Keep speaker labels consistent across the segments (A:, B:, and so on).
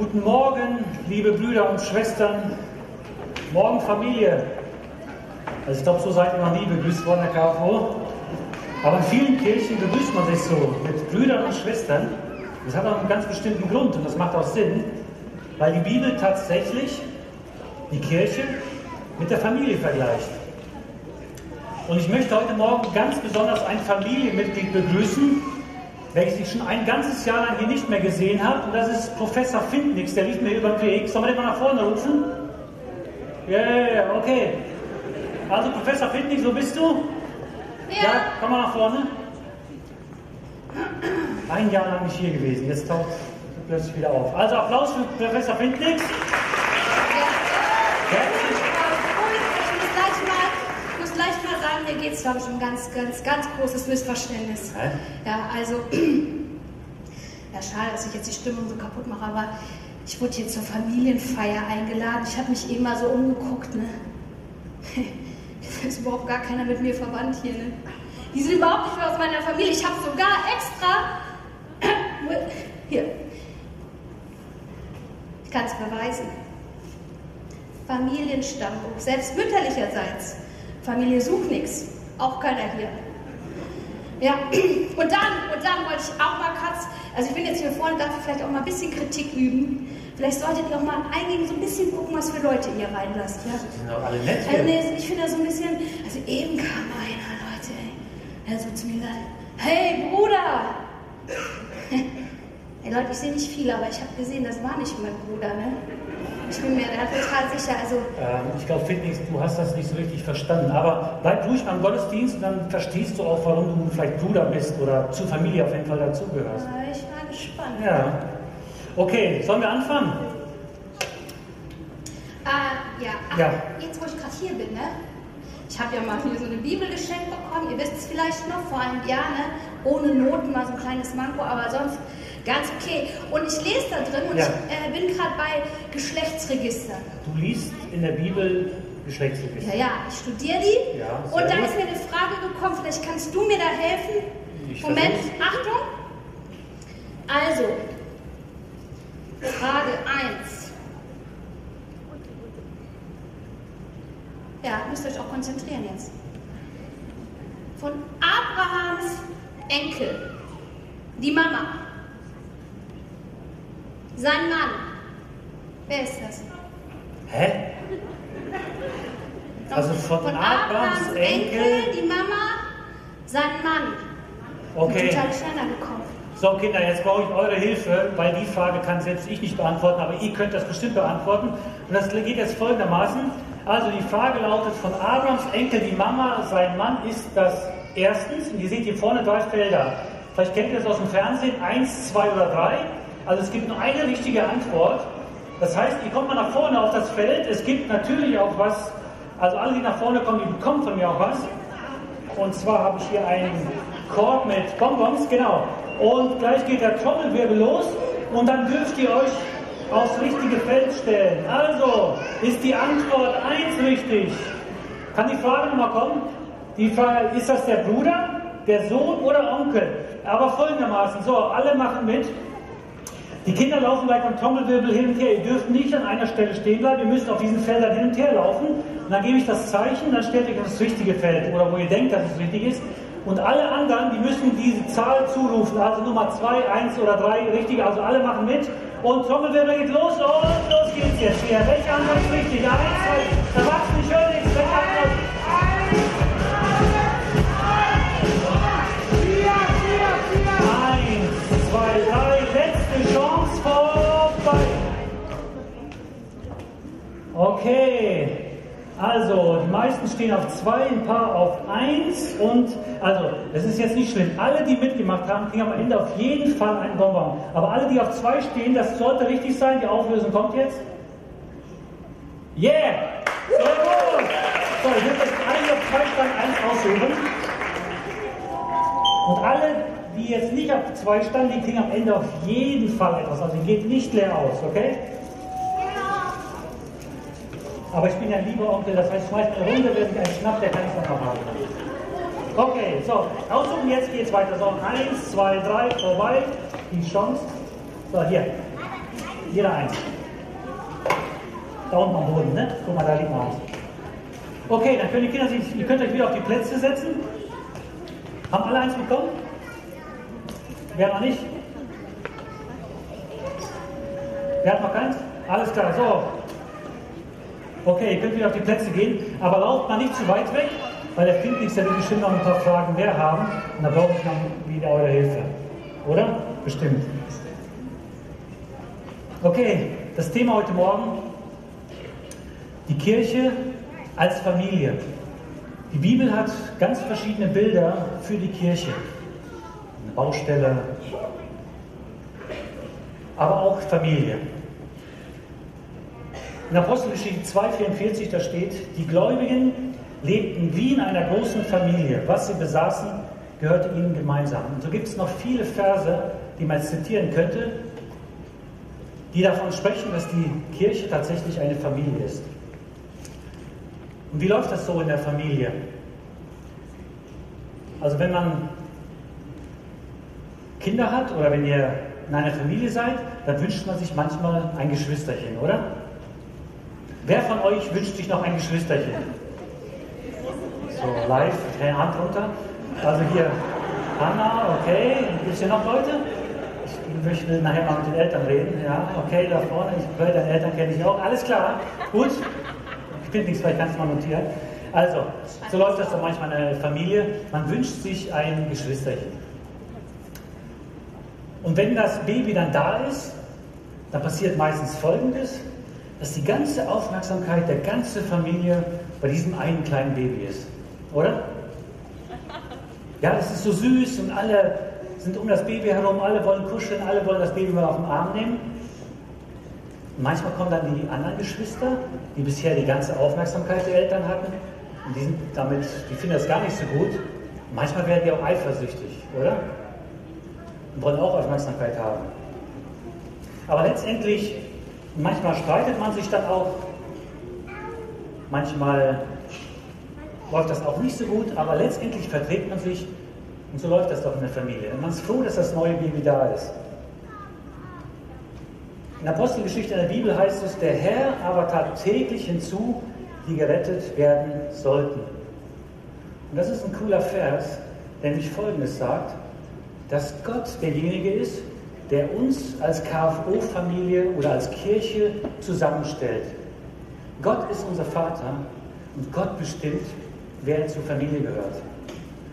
A: Guten Morgen, liebe Brüder und Schwestern. Morgen Familie. Also ich glaube, so seid ihr noch nie begrüßt worden, Herr KFO. Aber in vielen Kirchen begrüßt man sich so mit Brüdern und Schwestern. Das hat auch einen ganz bestimmten Grund und das macht auch Sinn, weil die Bibel tatsächlich die Kirche mit der Familie vergleicht. Und ich möchte heute Morgen ganz besonders ein Familienmitglied begrüßen, welches ich schon ein ganzes Jahr lang hier nicht mehr gesehen habe. Und das ist Professor Findnix, der liegt mir über den Weg. Sollen wir den mal nach vorne rufen? Ja, yeah, okay. Also Professor Findnix, wo bist du? Ja. ja, komm mal nach vorne. Ein Jahr lang nicht hier gewesen, jetzt taucht plötzlich wieder auf. Also Applaus für Professor Findnix.
B: Ja. Ich muss mir geht es, glaube ich, um ganz, ganz, ganz großes Missverständnis.
A: Hä?
B: Ja, also, ja, schade, dass ich jetzt die Stimmung so kaputt mache, aber ich wurde hier zur Familienfeier eingeladen. Ich habe mich eben mal so umgeguckt, ne? Da ist überhaupt gar keiner mit mir verwandt hier, ne? Die sind überhaupt nicht mehr aus meiner Familie. Ich habe sogar extra. Hier. Ich kann es beweisen. Familienstammbuch, selbst mütterlicherseits. Familie sucht nichts. Auch keiner hier. Ja, und dann, und dann wollte ich auch mal kurz, also ich bin jetzt hier vorne, darf ich vielleicht auch mal ein bisschen Kritik üben. Vielleicht solltet ihr auch mal eingehen, so ein bisschen gucken, was für Leute ihr reinlasst. Ja?
A: Die sind doch alle nett.
B: Also nee, ich finde da so ein bisschen, also eben kam einer, Leute, ey, der so zu mir hey Bruder! Ey Leute, ich sehe nicht viel, aber ich habe gesehen, das war nicht mein Bruder, ne? Ich bin mir da total sicher, also
A: Ähm, ich glaube, Findnix, du hast das nicht so richtig verstanden. Aber bleib ruhig beim Gottesdienst und dann verstehst du auch, warum du vielleicht Bruder bist oder zur Familie auf jeden Fall dazugehörst.
B: äh, ich war gespannt.
A: Ja. Okay, sollen wir anfangen?
B: Äh, ja, ach,
A: Ja.
B: jetzt wo ich gerade hier bin, ne? Ich habe ja mal hier so eine Bibel geschenkt bekommen, ihr wisst es vielleicht noch, vor einem Jahr, ne? Ohne Noten, mal so ein kleines Manko, aber sonst ganz okay. Und ich lese da drin und
A: Ja.
B: ich äh, bin gerade bei Geschlechtsregistern.
A: Du liest in der Bibel Geschlechtsregister.
B: Ja, ja, ich studiere die.
A: Ja,
B: und da ist mir eine Frage gekommen, vielleicht kannst du mir da helfen.
A: Ich
B: Moment,
A: versuch's.
B: Achtung. Also, Frage 1. Ja, müsst ihr euch auch konzentrieren jetzt. Von Abrahams Enkel, die Mama, sein Mann. Wer ist das?
A: Hä? Also von Abrahams Enkel-
B: die Mama, sein Mann.
A: Okay.
B: Total schneller gekommen.
A: So, Kinder, jetzt brauche ich eure Hilfe, weil die Frage kann selbst ich nicht beantworten, aber ihr könnt das bestimmt beantworten. Und das geht jetzt folgendermaßen. Also die Frage lautet, von Abrams Enkel, die Mama, sein Mann ist das erstens, und ihr seht hier vorne drei Felder. Vielleicht kennt ihr das aus dem Fernsehen, eins, zwei oder drei. Also es gibt nur eine richtige Antwort. Das heißt, ihr kommt mal nach vorne auf das Feld. Es gibt natürlich auch was, also alle, die nach vorne kommen, die bekommen von mir auch was. Und zwar habe ich hier einen Korb mit Bonbons, genau. Und gleich geht der Trommelwirbel los und dann dürft ihr euch aufs richtige Feld stellen. Also, ist die Antwort 1 richtig? Kann die Frage nochmal kommen? Die Frage, ist das der Bruder, der Sohn oder Onkel? Aber folgendermaßen, so, alle machen mit. Die Kinder laufen gleich am Trommelwirbel hin und her. Ihr dürft nicht an einer Stelle stehen bleiben. Ihr müsst auf diesen Feldern hin und her laufen. Und dann gebe ich das Zeichen, dann stellt euch auf das richtige Feld oder wo ihr denkt, dass es richtig ist. Und alle anderen, die müssen diese Zahl zurufen. Also Nummer 2, 1 oder 3, richtig. Also alle machen mit. Und Trommelwirbel geht los und los geht's jetzt hier. Welche Antwort ist richtig? 1, 2, Erwachsene, ich Chance vorbei. Okay, also die meisten stehen auf zwei, ein paar auf eins und also es ist jetzt nicht schlimm. Alle, die mitgemacht haben, kriegen am Ende auf jeden Fall einen Bonbon. Aber alle, die auf zwei stehen, das sollte richtig sein. Die Auflösung kommt jetzt. Yeah! Sehr gut! So, ich würde jetzt alle, die auf zwei standen, eins aussuchen. Und alle, die jetzt nicht auf zwei standen, die kriegen am Ende auf jeden Fall etwas. Also geht nicht leer aus, okay? Aber ich bin ja ein lieber Onkel, das heißt, schmeißt eine Runde, wer sich einen schnappt, der kann es dann noch haben. Okay, so, aussuchen, jetzt geht's weiter. So, eins, zwei, drei, vorbei. Die Chance. So, hier. Jeder eins. Da unten am Boden, ne? Guck mal, da liegt noch eins. Okay, dann können die Kinder sich, ihr könnt euch wieder auf die Plätze setzen. Haben alle eins bekommen? Wer noch nicht? Wer hat noch keins? Alles klar, so. Okay, ihr könnt wieder auf die Plätze gehen, aber lauft mal nicht zu weit weg, weil der der will bestimmt noch ein paar Fragen mehr haben und da brauche ich noch wieder eure Hilfe. Oder? Bestimmt. Okay, das Thema heute Morgen, die Kirche als Familie. Die Bibel hat ganz verschiedene Bilder für die Kirche. Baustelle, aber auch Familie. In Apostelgeschichte 2,44 da steht, die Gläubigen lebten wie in einer großen Familie. Was sie besaßen, gehörte ihnen gemeinsam. Und so gibt es noch viele Verse, die man zitieren könnte, die davon sprechen, dass die Kirche tatsächlich eine Familie ist. Und wie läuft das so in der Familie? Also wenn man Kinder hat oder wenn ihr in einer Familie seid, dann wünscht man sich manchmal ein Geschwisterchen, oder? Wer von euch wünscht sich noch ein Geschwisterchen? So, live, Hand runter. Also hier, Anna, okay. Gibt es hier noch Leute? Ich möchte nachher mal mit den Eltern reden. Ja, okay, da vorne, ich, deine Eltern kenne ich auch. Alles klar, gut. Ich finde nichts, vielleicht kannst du mal notieren. Also, so läuft das dann manchmal in einer Familie. Man wünscht sich ein Geschwisterchen. Und wenn das Baby dann da ist, dann passiert meistens Folgendes dass die ganze Aufmerksamkeit der ganzen Familie bei diesem einen kleinen Baby ist. Oder? Ja, es ist so süß und alle sind um das Baby herum, alle wollen kuscheln, alle wollen das Baby mal auf den Arm nehmen. Und manchmal kommen dann die anderen Geschwister, die bisher die ganze Aufmerksamkeit der Eltern hatten. Und die, sind damit, die finden das gar nicht so gut. Manchmal werden die auch eifersüchtig, oder? Wollen auch Aufmerksamkeit haben. Aber letztendlich Manchmal streitet man sich dann auch, manchmal läuft das auch nicht so gut, aber letztendlich verträgt man sich und so läuft das doch in der Familie. Und man ist froh, dass das neue Baby da ist. In der Apostelgeschichte in der Bibel heißt es, der Herr aber tat täglich hinzu, die gerettet werden sollten. Und das ist ein cooler Vers, der nämlich Folgendes sagt, dass Gott derjenige ist, der uns als KFO-Familie oder als Kirche zusammenstellt. Gott ist unser Vater und Gott bestimmt, wer zur Familie gehört.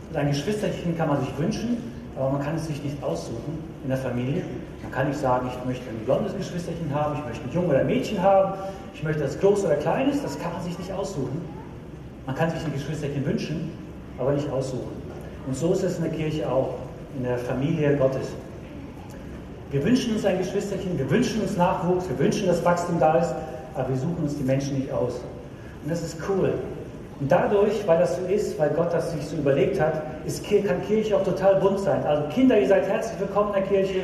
A: Und ein Geschwisterchen kann man sich wünschen, aber man kann es sich nicht aussuchen in der Familie. Man kann nicht sagen, ich möchte ein blondes Geschwisterchen haben, ich möchte ein Junge oder ein Mädchen haben, ich möchte das groß oder klein ist, das kann man sich nicht aussuchen. Man kann sich ein Geschwisterchen wünschen, aber nicht aussuchen. Und so ist es in der Kirche auch, in der Familie Gottes. Wir wünschen uns ein Geschwisterchen, wir wünschen uns Nachwuchs, wir wünschen, dass Wachstum da ist, aber wir suchen uns die Menschen nicht aus. Und das ist cool. Und dadurch, weil das so ist, weil Gott das sich so überlegt hat, ist, kann Kirche auch total bunt sein. Also Kinder, ihr seid herzlich willkommen in der Kirche.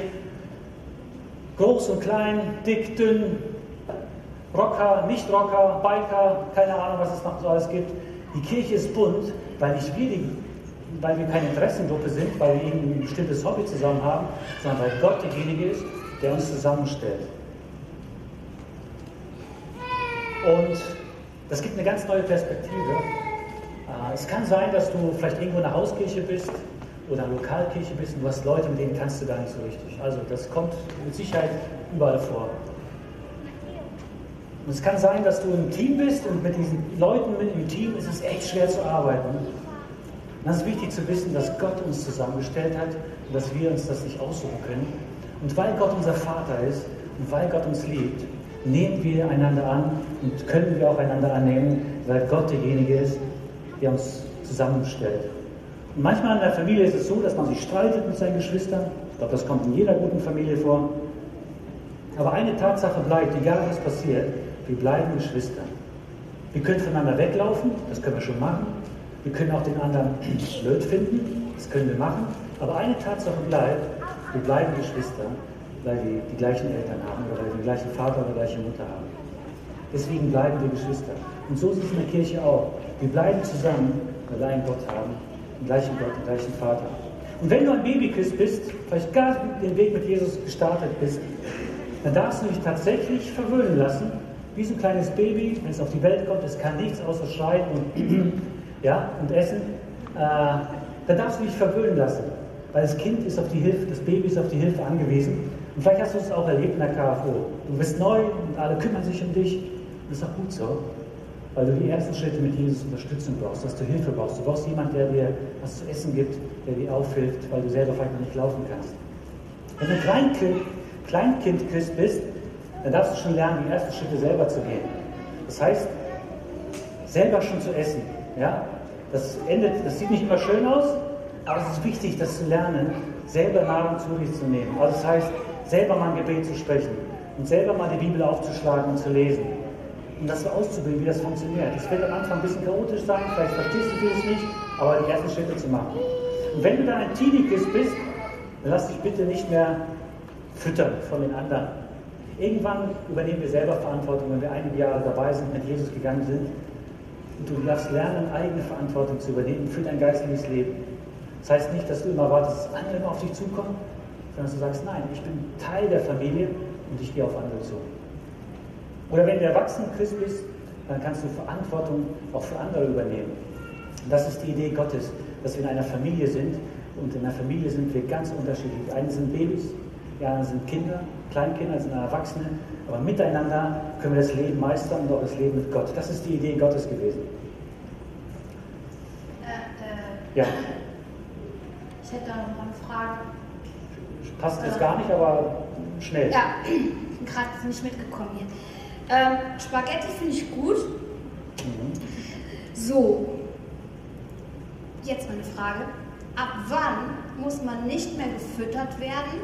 A: Groß und klein, dick, dünn, Rocker, Nicht-Rocker, Biker, keine Ahnung, was es noch so alles gibt. Die Kirche ist bunt, weil nicht wir die weil wir keine Interessengruppe sind, weil wir ein bestimmtes Hobby zusammen haben, sondern weil Gott derjenige ist, der uns zusammenstellt. Und das gibt eine ganz neue Perspektive. Äh, es kann sein, dass du vielleicht irgendwo in einer Hauskirche bist oder eine Lokalkirche bist und du hast Leute, mit denen kannst du gar nicht so richtig. Also das kommt mit Sicherheit überall vor. Und es kann sein, dass du im Team bist und mit diesen Leuten im Team ist es echt schwer zu arbeiten. Und das ist wichtig zu wissen, dass Gott uns zusammengestellt hat und dass wir uns das nicht aussuchen können. Und weil Gott unser Vater ist und weil Gott uns liebt, nehmen wir einander an und können wir auch einander annehmen, weil Gott derjenige ist, der uns zusammenstellt. Und manchmal in der Familie ist es so, dass man sich streitet mit seinen Geschwistern. Ich glaube, das kommt in jeder guten Familie vor. Aber eine Tatsache bleibt, egal was passiert, wir bleiben Geschwister. Wir können voneinander weglaufen, das können wir schon machen. Wir können auch den anderen blöd finden, das können wir machen, aber eine Tatsache bleibt, wir bleiben Geschwister, weil wir die gleichen Eltern haben oder weil wir den gleichen Vater oder die gleiche Mutter haben. Deswegen bleiben wir Geschwister. Und so ist es in der Kirche auch. Wir bleiben zusammen, weil wir einen Gott haben, den gleichen Gott, den gleichen Vater. Und wenn du ein Babykist bist, vielleicht gar den Weg mit Jesus gestartet bist, dann darfst du dich tatsächlich verwöhnen lassen, wie so ein kleines Baby, wenn es auf die Welt kommt, es kann nichts außer schreien und, ja, und essen. Äh, dann darfst du dich verwöhnen lassen, weil das Kind ist auf die Hilfe, das Baby ist auf die Hilfe angewiesen. Und vielleicht hast du es auch erlebt in der KFO. Du bist neu und alle kümmern sich um dich. Und das ist auch gut so, weil du die ersten Schritte mit Jesus Unterstützung brauchst, dass du Hilfe brauchst. Du brauchst jemanden, der dir was zu essen gibt, der dir aufhilft, weil du selber vielleicht noch nicht laufen kannst. Wenn du Kleinkind, Kleinkind-Christ bist, dann darfst du schon lernen, die ersten Schritte selber zu gehen. Das heißt, selber schon zu essen. Ja? Das, endet, das sieht nicht immer schön aus, aber es ist wichtig, das zu lernen, selber Nahrung zu sich zu nehmen. Also das heißt, selber mal ein Gebet zu sprechen und selber mal die Bibel aufzuschlagen und zu lesen. Und das so auszubilden, wie das funktioniert. Das wird am Anfang ein bisschen chaotisch sein, vielleicht verstehst du vieles nicht, aber die ersten Schritte zu machen. Und wenn du dann ein Teenie-Kiss bist, dann lass dich bitte nicht mehr füttern von den anderen. Irgendwann übernehmen wir selber Verantwortung, wenn wir einige Jahre dabei sind, mit Jesus gegangen sind. Und du darfst lernen, eigene Verantwortung zu übernehmen für dein geistiges Leben. Das heißt nicht, dass du immer wartest, dass andere immer auf dich zukommen, sondern du sagst, nein, ich bin Teil der Familie und ich gehe auf andere zu. Oder wenn du erwachsen Christ bist, dann kannst du Verantwortung auch für andere übernehmen. Und das ist die Idee Gottes, dass wir in einer Familie sind und in einer Familie sind wir ganz unterschiedlich. Die einen sind Babys, anderen sind Kinder, Kleinkinder, sind Erwachsene, aber miteinander können wir das Leben meistern und auch das Leben mit Gott. Das ist die Idee Gottes gewesen.
B: Äh, äh,
A: Ja,
B: ich hätte da noch eine Frage.
A: passt jetzt gar nicht, aber schnell.
B: Ja, ich bin gerade nicht mitgekommen hier. Ähm, Spaghetti finde ich gut.
A: Mhm.
B: So, jetzt meine Frage. Ab wann muss man nicht mehr gefüttert werden,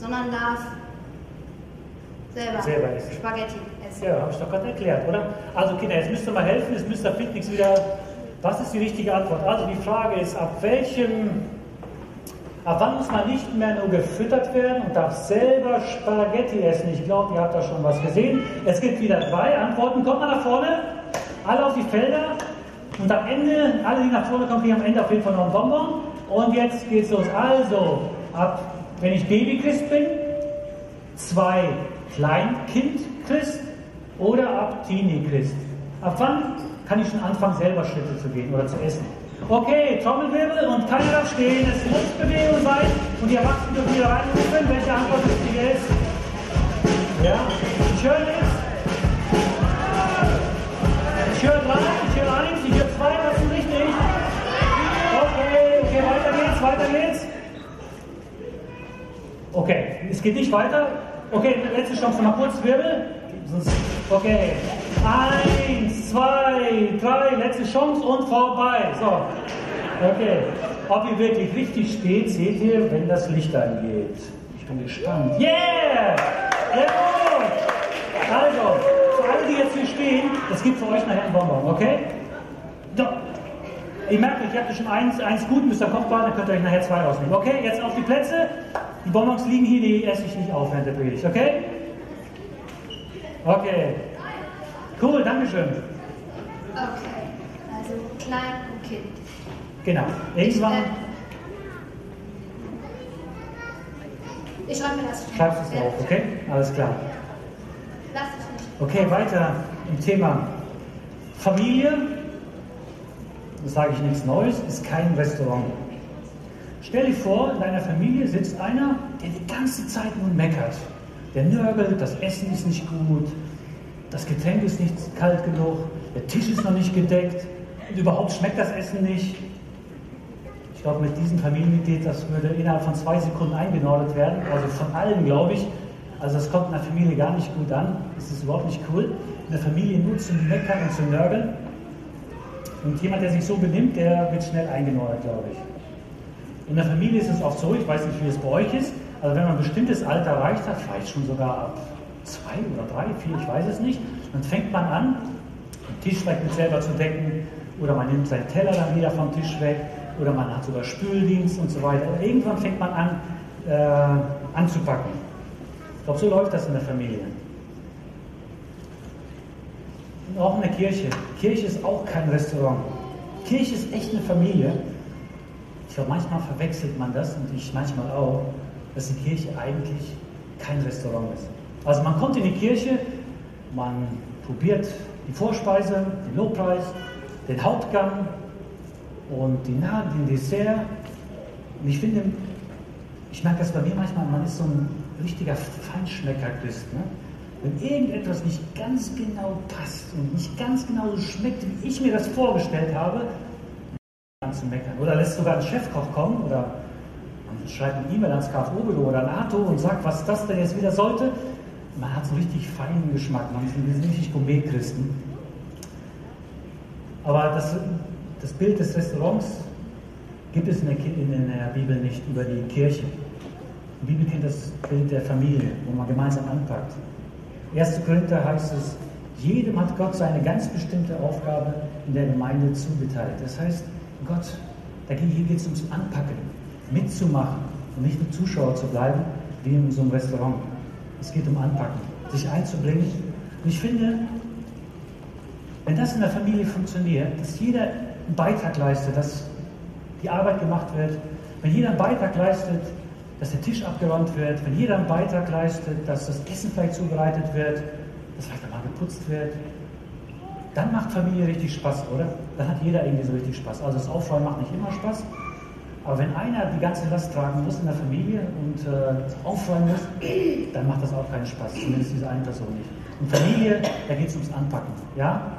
B: sondern darf selber,
A: Selber essen.
B: Spaghetti essen?
A: Ja, habe ich doch gerade erklärt, oder? Also Kinder, jetzt müsst ihr mal helfen, jetzt müsst ihr Fitnix wieder. Was ist die richtige Antwort? Also die Frage ist, ab welchem, ab wann muss man nicht mehr nur gefüttert werden und darf selber Spaghetti essen? Ich glaube, ihr habt da schon was gesehen. Es gibt wieder drei Antworten. Kommt mal nach vorne, alle auf die Felder. Und am Ende, alle, die nach vorne kommen, kriegen am Ende auf jeden Fall noch einen Bonbon. Und jetzt geht's los. Also, ab, wenn ich Babychrist bin, zwei Kleinkind-Christ oder ab Teenie-Christ? Ab wann kann ich schon anfangen, selber Schritte zu gehen oder zu essen? Okay, Trommelwirbel und keiner darf stehen. Es muss Bewegung sein und die Erwachsenen dürfen wieder reinrufen, welche Antwort richtig ist. Ja, ich höre nichts. Ich höre drei, ich höre eins, ich höre zwei, das ist richtig. Okay, okay, weiter geht's, weiter geht's. Okay, es geht nicht weiter. Okay, letzte Chance, mal kurz Wirbel. Okay, eins, zwei, drei, letzte Chance und vorbei. So, okay. Ob ihr wirklich richtig steht, seht ihr, wenn das Licht angeht. Ich bin gespannt. Yeah! Gut! Also, für alle, die jetzt hier stehen, das gibt für euch nachher einen Bonbon, okay? So. Ihr merkt, ich habe schon eins, eins gut, ihr behalten, dann könnt ihr euch nachher zwei rausnehmen. Okay, jetzt auf die Plätze. Die Bonbons liegen hier, die esse ich nicht auf während der Predigt, okay? Okay. Cool, Dankeschön.
B: Okay, also klein und Kind.
A: Genau. Irgendwann
B: Äh, ich schreibe mir das.
A: schreibst es auf, okay? Alles klar.
B: Lass dich nicht.
A: Okay, weiter im Thema Familie. Das sage ich nichts Neues, ist kein Restaurant. Stell dir vor, in deiner Familie sitzt einer, der die ganze Zeit nur meckert. Der nörgelt, das Essen ist nicht gut, das Getränk ist nicht kalt genug, der Tisch ist noch nicht gedeckt und überhaupt schmeckt das Essen nicht. Ich glaube, mit diesem Familienmitglied, das würde innerhalb von zwei Sekunden eingenordet werden, also von allen, glaube ich. Also das kommt in der Familie gar nicht gut an. Das ist überhaupt nicht cool. In der Familie nur zu meckern und zu nörgeln. Und jemand, der sich so benimmt, der wird schnell eingenordet, glaube ich. In der Familie ist es oft so, ich weiß nicht, wie es bei euch ist, aber wenn man ein bestimmtes Alter erreicht hat, vielleicht schon sogar ab zwei oder drei, vier, ich weiß es nicht, dann fängt man an, den Tisch vielleicht mit selber zu decken oder man nimmt seinen Teller dann wieder vom Tisch weg oder man hat sogar Spüldienst und so weiter. Und irgendwann fängt man an, äh, anzupacken. Ich glaube, so läuft das in der Familie. Und auch in der Kirche. Kirche ist auch kein Restaurant. Kirche ist echt eine Familie. Ich glaube, manchmal verwechselt man das und ich manchmal auch, dass die Kirche eigentlich kein Restaurant ist. Also man kommt in die Kirche, man probiert die Vorspeise, den Lobpreis, den Hauptgang und die Nahe, den Dessert. Und ich finde, ich merke das bei mir manchmal, man ist so ein richtiger Feinschmecker-Christ. Ne? Wenn irgendetwas nicht ganz genau passt und nicht ganz genau so schmeckt, wie ich mir das vorgestellt habe, dann zu meckern. Oder lässt sogar ein Chefkoch kommen oder schreibt eine E-Mail ans KfO-Büro oder NATO und sagt, was das denn jetzt wieder sollte. Man hat so richtig feinen Geschmack, man sind richtig Gourmet-Christen. Aber das, das Bild des Restaurants gibt es in der, in der Bibel nicht über die Kirche. Die Bibel kennt das Bild der Familie, wo man gemeinsam anpackt. 1. Korinther heißt es, jedem hat Gott seine ganz bestimmte Aufgabe in der Gemeinde zugeteilt. Das heißt, Gott, hier geht es ums Anpacken, mitzumachen und nicht nur Zuschauer zu bleiben, wie in so einem Restaurant. Es geht um Anpacken, sich einzubringen. Und ich finde, wenn das in der Familie funktioniert, dass jeder einen Beitrag leistet, dass die Arbeit gemacht wird, wenn jeder einen Beitrag leistet, dass der Tisch abgeräumt wird, wenn jeder einen Beitrag leistet, dass das Essen vielleicht zubereitet wird, dass vielleicht einmal geputzt wird, dann macht Familie richtig Spaß, oder? Dann hat jeder irgendwie so richtig Spaß. Also das Aufräumen macht nicht immer Spaß, aber wenn einer die ganze Last tragen muss in der Familie und äh, aufräumen muss, dann macht das auch keinen Spaß, zumindest diese eine Person nicht. Und Familie, da geht es ums Anpacken, ja?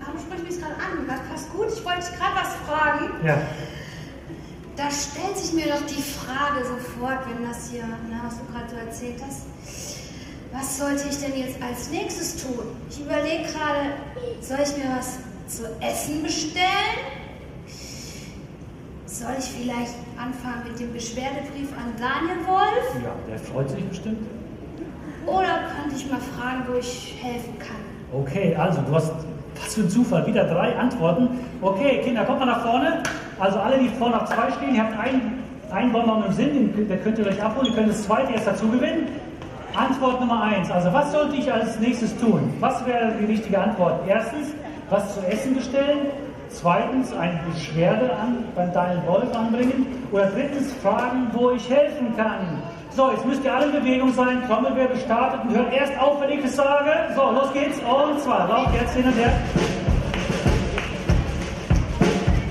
B: Aber du sprichst mich gerade an, das passt gut. Ich wollte dich gerade was fragen.
A: Ja.
B: Da stellt sich mir doch die Frage sofort, wenn das hier, na, was du gerade so erzählt hast, was sollte ich denn jetzt als nächstes tun? Ich überlege gerade, soll ich mir was zu essen bestellen? Soll ich vielleicht anfangen mit dem Beschwerdebrief an Daniel Wolf?
A: Ja, der freut sich bestimmt.
B: Oder könnte ich mal fragen, wo ich helfen kann?
A: Okay, also du hast, was für ein Zufall, wieder drei Antworten. Okay, Kinder, kommt mal nach vorne. Also alle, die vorne auf zwei stehen, ihr habt einen, einen Bonbon im Sinn, den, den könnt ihr euch abholen, ihr könnt das zweite erst dazu gewinnen. Antwort Nummer eins. Also was sollte ich als nächstes tun? Was wäre die richtige Antwort? Erstens, was zu essen bestellen. Zweitens, eine Beschwerde an, beim Daniel Wolf anbringen. Oder drittens, fragen, wo ich helfen kann. So, jetzt müsst ihr alle in Bewegung sein. Trommelwirbel startet und hört erst auf, wenn ich es sage. So, los geht's. Und zwar, lauft jetzt hin und her.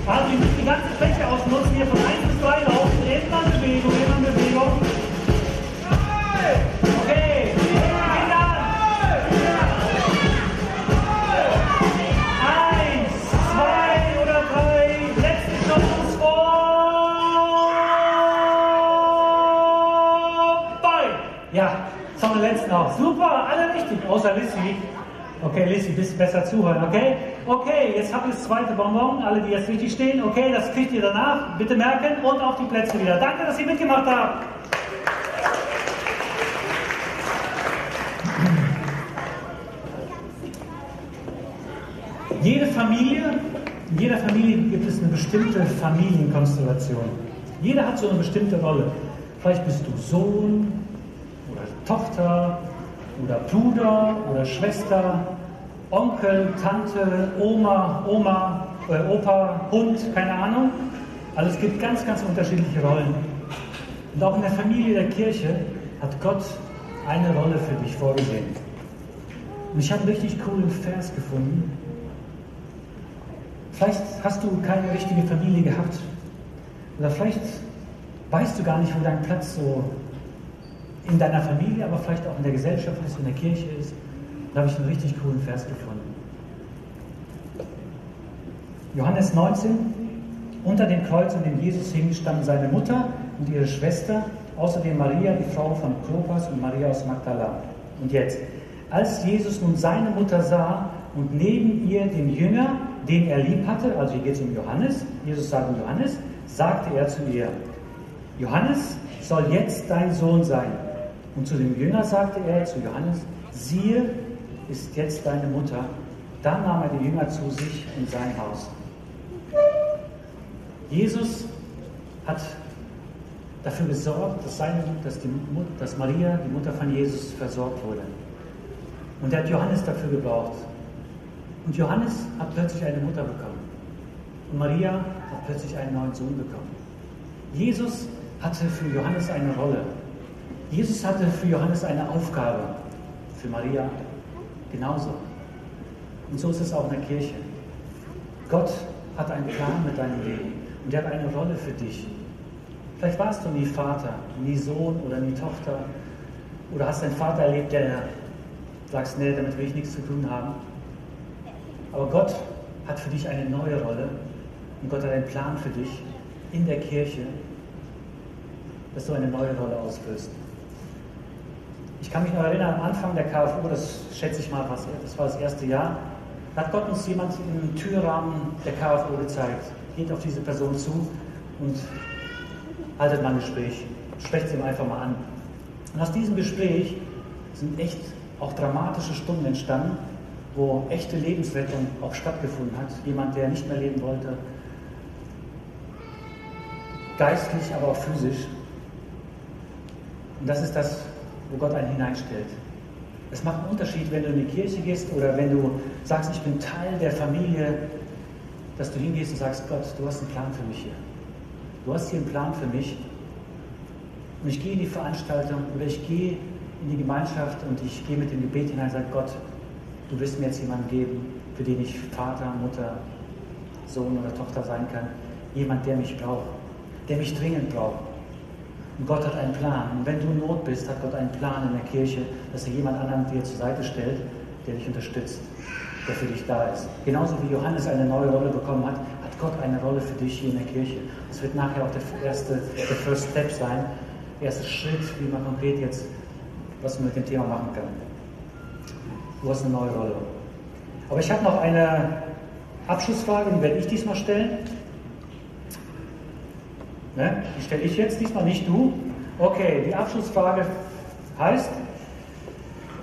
A: Also, ihr müsst die ganze Fläche ausnutzen. Hier von 1 Super, alle richtig, außer Lissy. Okay, Lissy, bisschen besser zuhören, okay? Okay, jetzt habt ihr das zweite Bonbon, alle, die jetzt richtig stehen. Okay, das kriegt ihr danach. Bitte merken und auf die Plätze wieder. Danke, dass ihr mitgemacht habt. Jede Familie, in jeder Familie gibt es eine bestimmte Familienkonstellation. Jeder hat so eine bestimmte Rolle. Vielleicht bist du Sohn oder Tochter oder Bruder oder Schwester, Onkel, Tante, Oma, Oma, äh, Opa, Hund, keine Ahnung. Also es gibt ganz, ganz unterschiedliche Rollen. Und auch in der Familie der Kirche hat Gott eine Rolle für dich vorgesehen. Und ich habe einen richtig coolen Vers gefunden. Vielleicht hast du keine richtige Familie gehabt. Oder vielleicht weißt du gar nicht, wo dein Platz so in deiner Familie, aber vielleicht auch in der Gesellschaft ist, in der Kirche ist. Da habe ich einen richtig coolen Vers gefunden. Johannes 19. Unter dem Kreuz, an dem Jesus hing, standen seine Mutter und ihre Schwester, außerdem Maria, die Frau von Klopas und Maria aus Magdala. Und jetzt, als Jesus nun seine Mutter sah und neben ihr den Jünger, den er lieb hatte, also hier geht es um Johannes, Jesus sagt um Johannes, sagte er zu ihr, Johannes soll jetzt dein Sohn sein. Und zu dem Jünger sagte er zu Johannes, siehe, ist jetzt deine Mutter. Dann nahm er die Jünger zu sich in sein Haus. Jesus hat dafür gesorgt, dass, seine, dass, die, dass Maria, die Mutter von Jesus, versorgt wurde. Und er hat Johannes dafür gebraucht. Und Johannes hat plötzlich eine Mutter bekommen. Und Maria hat plötzlich einen neuen Sohn bekommen. Jesus hatte für Johannes eine Rolle. Jesus hatte für Johannes eine Aufgabe, für Maria genauso. Und so ist es auch in der Kirche. Gott hat einen Plan mit deinem Leben und er hat eine Rolle für dich. Vielleicht warst du nie Vater, nie Sohn oder nie Tochter oder hast einen Vater erlebt, der sagst, nee, damit will ich nichts zu tun haben. Aber Gott hat für dich eine neue Rolle und Gott hat einen Plan für dich in der Kirche, dass du eine neue Rolle ausfüllst. Ich kann mich noch erinnern, am Anfang der KFU, das schätze ich mal, das war das erste Jahr, hat Gott uns jemand im Türrahmen der KFU gezeigt. Geht auf diese Person zu und haltet mal ein Gespräch. Sprecht sie ihm einfach mal an. Und aus diesem Gespräch sind echt auch dramatische Stunden entstanden, wo echte Lebensrettung auch stattgefunden hat. Jemand, der nicht mehr leben wollte, geistlich, aber auch physisch. Und das ist das, wo Gott einen hineinstellt. Es macht einen Unterschied, wenn du in die Kirche gehst oder wenn du sagst, ich bin Teil der Familie, dass du hingehst und sagst, Gott, du hast einen Plan für mich hier. Du hast hier einen Plan für mich. Und ich gehe in die Veranstaltung oder ich gehe in die Gemeinschaft und ich gehe mit dem Gebet hinein und sage, Gott, du wirst mir jetzt jemanden geben, für den ich Vater, Mutter, Sohn oder Tochter sein kann. Jemand, der mich braucht, der mich dringend braucht. Und Gott hat einen Plan. Und wenn du in Not bist, hat Gott einen Plan in der Kirche, dass er jemand anderen dir zur Seite stellt, der dich unterstützt, der für dich da ist. Genauso wie Johannes eine neue Rolle bekommen hat, hat Gott eine Rolle für dich hier in der Kirche. Das wird nachher auch der erste, der First Step sein, der erste Schritt, wie man konkret jetzt was man mit dem Thema machen kann. Du hast eine neue Rolle. Aber ich habe noch eine Abschlussfrage, die werde ich diesmal stellen. Ne? Die stelle ich jetzt diesmal, nicht du. Okay, die Abschlussfrage heißt,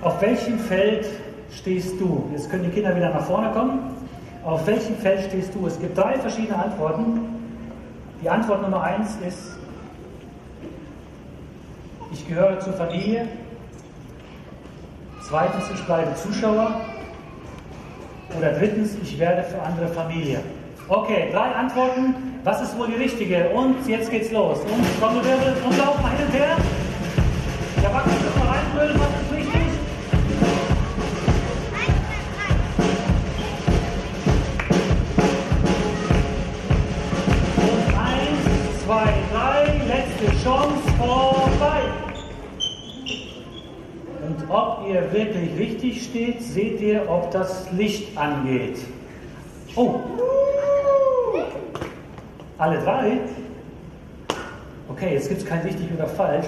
A: auf welchem Feld stehst du? Jetzt können die Kinder wieder nach vorne kommen. Auf welchem Feld stehst du? Es gibt drei verschiedene Antworten. Die Antwort Nummer eins ist, ich gehöre zur Familie. Zweitens, ich bleibe Zuschauer. Oder drittens, ich werde für andere Familie. Okay, drei Antworten. Was ist wohl die richtige? Und jetzt geht's los. Und Trommelwirbel mal hin und her. Der Backen ist mal reinbrüllen, was ist richtig? Und eins, zwei, drei, letzte Chance, vorbei. Und ob ihr wirklich richtig steht, seht ihr, ob das Licht angeht. Oh, alle drei? Okay, jetzt gibt es kein richtig oder falsch.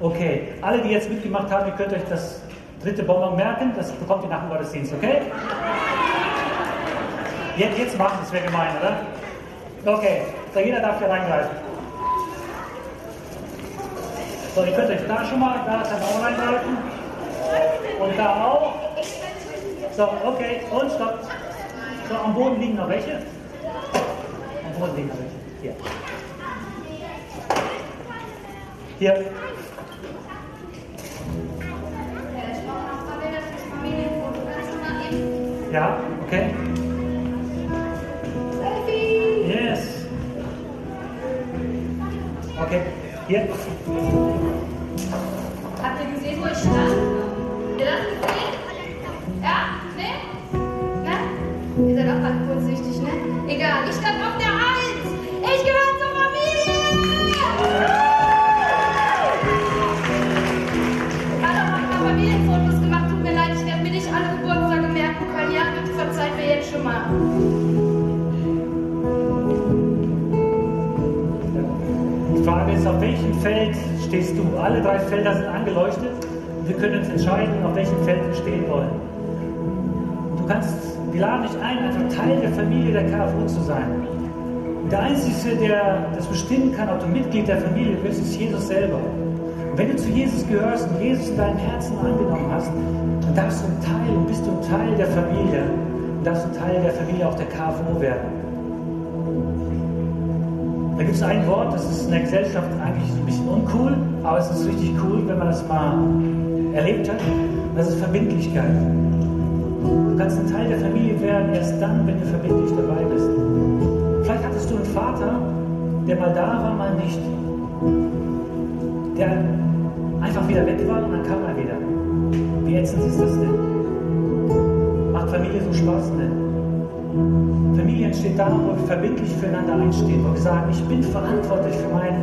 A: Okay, alle, die jetzt mitgemacht haben, ihr könnt euch das dritte Bonbon merken, das bekommt ihr nach dem Gottesdienst, okay? Jetzt, jetzt machen, das wäre gemein, oder? Okay, so jeder darf hier reingreifen. So, ihr könnt euch da schon mal, da kann auch reingreifen. Und da auch. So, okay, und stopp. So, am Boden liegen noch welche. Am Boden liegen noch welche. Hier. Hier. Ja, okay. Yes. Okay, hier.
B: Habt ihr gesehen, wo ich stand? Ihr das gesehen? Ja?
A: Frage ist, auf welchem Feld stehst du? Alle drei Felder sind angeleuchtet wir können uns entscheiden, auf welchem Feld wir stehen wollen. Du kannst, wir laden dich ein, einfach Teil der Familie der KFU zu sein. Der Einzige, der das bestimmen kann, ob du Mitglied der Familie bist, ist Jesus selber. Wenn du zu Jesus gehörst und Jesus in deinem Herzen angenommen hast, dann darfst du ein Teil, bist du ein Teil der Familie und darfst du Teil der Familie auch der KFU werden. Da gibt es ein Wort, das ist in der Gesellschaft eigentlich ein bisschen uncool, aber es ist richtig cool, wenn man das mal erlebt hat. Das ist Verbindlichkeit. Du kannst ein Teil der Familie werden, erst dann, wenn du verbindlich dabei bist. Vielleicht hattest du einen Vater, der mal da war, mal nicht. Der einfach wieder weg war und dann kam er wieder. Wie ätzend ist das denn? Macht Familie so Spaß denn? Familie entsteht da, wo wir verbindlich füreinander einstehen, wo wir sagen, ich bin verantwortlich für meine,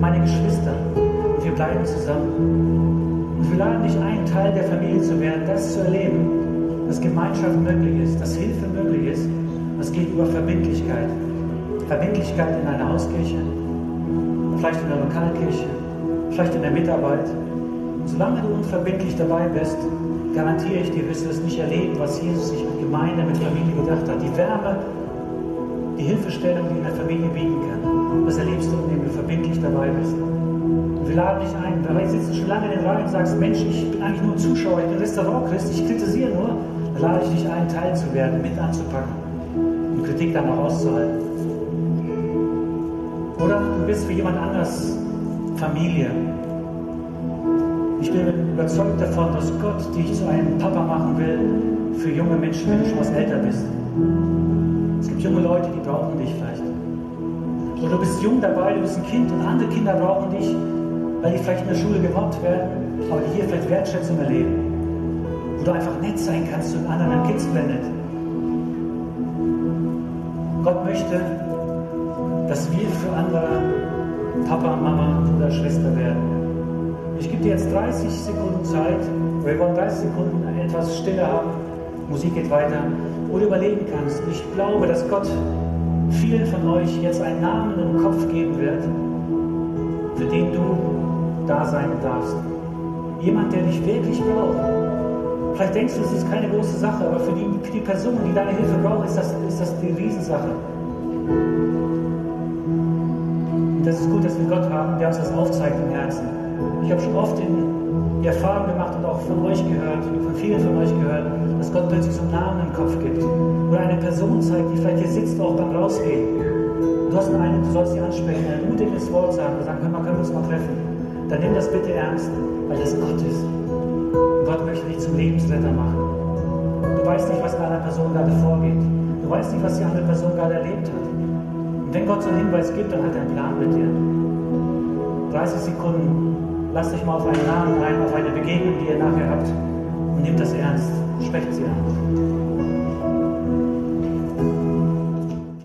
A: meine Geschwister und wir bleiben zusammen. Und wir laden dich ein, Teil der Familie zu werden, das zu erleben, dass Gemeinschaft möglich ist, dass Hilfe möglich ist. Das geht über Verbindlichkeit. Verbindlichkeit in einer Hauskirche, vielleicht in der Lokalkirche, vielleicht in der Mitarbeit. Und solange du unverbindlich dabei bist, garantiere ich dir, wirst du es nicht erleben, was Jesus sich mit Gemeinde, mit Familie gedacht hat. Die Wärme, die Hilfestellung, die in der Familie bieten kann, das erlebst du, indem du verbindlich dabei bist. Und wir laden dich ein. Vielleicht sitzt du schon lange in den Reihen und sagst, Mensch, ich bin eigentlich nur Zuschauer, ich bin Restaurantchrist, ich kritisiere nur. Dann lade ich dich ein, Teil zu werden, mit anzupacken und Kritik dann auch auszuhalten. Oder du bist für jemand anders Familie. Ich bin überzeugt davon, dass Gott dich zu einem Papa machen will für junge Menschen, wenn du schon was älter bist. Es gibt junge Leute, die brauchen dich vielleicht. Oder du bist jung dabei, du bist ein Kind und andere Kinder brauchen dich, weil die vielleicht in der Schule gemobbt werden, aber die hier vielleicht Wertschätzung erleben. Wo du einfach nett sein kannst zu anderen Kids blendet. Gott möchte, dass wir für andere Papa, Mama, Bruder, Schwester werden. Ich gebe dir jetzt 30 Sekunden Zeit, wir wollen 30 Sekunden etwas Stille haben, Musik geht weiter, wo du überlegen kannst. Ich glaube, dass Gott vielen von euch jetzt einen Namen im Kopf geben wird, für den du da sein darfst. Jemand, der dich wirklich braucht. Vielleicht denkst du, es ist keine große Sache, aber für die, für die Person, die deine Hilfe braucht, ist das, ist das die Riesensache. Und das ist gut, dass wir Gott haben, der uns das aufzeigt im Herzen. Ich habe schon oft die Erfahrung gemacht und auch von euch gehört, von vielen von euch gehört, dass Gott plötzlich so einen Namen im Kopf gibt. Oder eine Person zeigt, die vielleicht hier sitzt, auch beim Rausgehen. Du hast eine, du sollst sie ansprechen, ein mutiges Wort sagen und sagen, hör mal, können wir uns mal treffen. Dann nimm das bitte ernst, weil das Gott ist. Und Gott möchte dich zum Lebensretter machen. Du weißt nicht, was bei einer Person gerade vorgeht. Du weißt nicht, was die andere Person gerade erlebt hat. Und wenn Gott so einen Hinweis gibt, dann hat er einen Plan mit dir. 30 Sekunden, lass dich mal auf einen Namen ein, auf eine Begegnung, die ihr nachher habt. Und nehmt das ernst. Sprecht sie an.